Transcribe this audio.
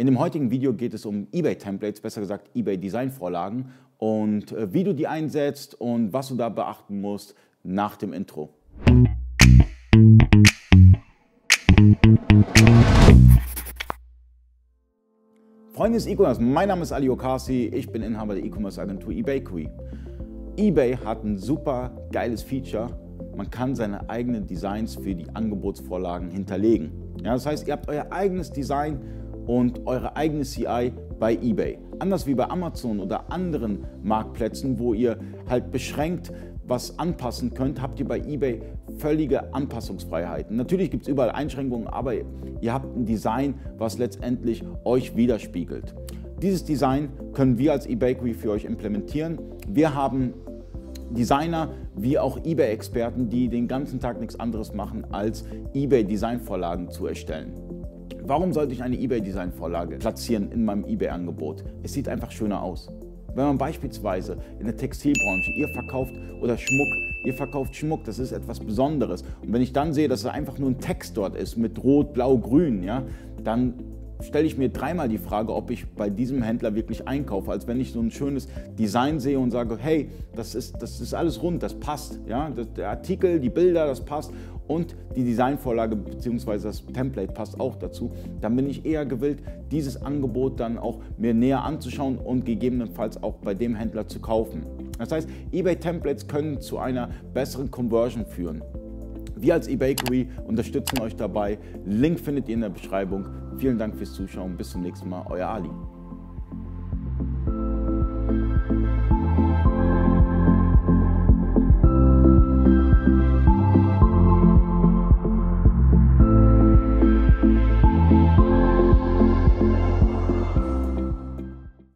In dem heutigen Video geht es um eBay-Templates, besser gesagt eBay-Design-Vorlagen und äh, wie du die einsetzt und was du da beachten musst nach dem Intro. Freunde des E-Commerce, mein Name ist Ali Okasi, ich bin Inhaber der E-Commerce-Agentur eBakery. eBay hat ein super geiles Feature, man kann seine eigenen Designs für die Angebotsvorlagen hinterlegen. Ja, das heißt, ihr habt euer eigenes Design und eure eigene CI bei eBay. Anders wie bei Amazon oder anderen Marktplätzen, wo ihr halt beschränkt was anpassen könnt, habt ihr bei eBay völlige Anpassungsfreiheiten. Natürlich gibt es überall Einschränkungen, aber ihr habt ein Design, was letztendlich euch widerspiegelt. Dieses Design können wir als eBakery für euch implementieren. Wir haben Designer wie auch eBay-Experten, die den ganzen Tag nichts anderes machen, als eBay-Designvorlagen zu erstellen. Warum sollte ich eine eBay-Design-Vorlage platzieren in meinem eBay-Angebot? Es sieht einfach schöner aus. Wenn man beispielsweise in der Textilbranche, ihr verkauft oder Schmuck, ihr verkauft Schmuck, das ist etwas Besonderes. Und wenn ich dann sehe, dass es einfach nur ein Text dort ist mit Rot, Blau, Grün, ja, dann stelle ich mir dreimal die Frage, ob ich bei diesem Händler wirklich einkaufe, als wenn ich so ein schönes Design sehe und sage, hey, das ist, das ist alles rund, das passt. Ja? Der Artikel, die Bilder, das passt und die Designvorlage bzw. das Template passt auch dazu, dann bin ich eher gewillt, dieses Angebot dann auch mir näher anzuschauen und gegebenenfalls auch bei dem Händler zu kaufen. Das heißt, eBay Templates können zu einer besseren Conversion führen. Wir als eBakery unterstützen euch dabei. Link findet ihr in der Beschreibung. Vielen Dank fürs Zuschauen. Bis zum nächsten Mal. Euer Ali.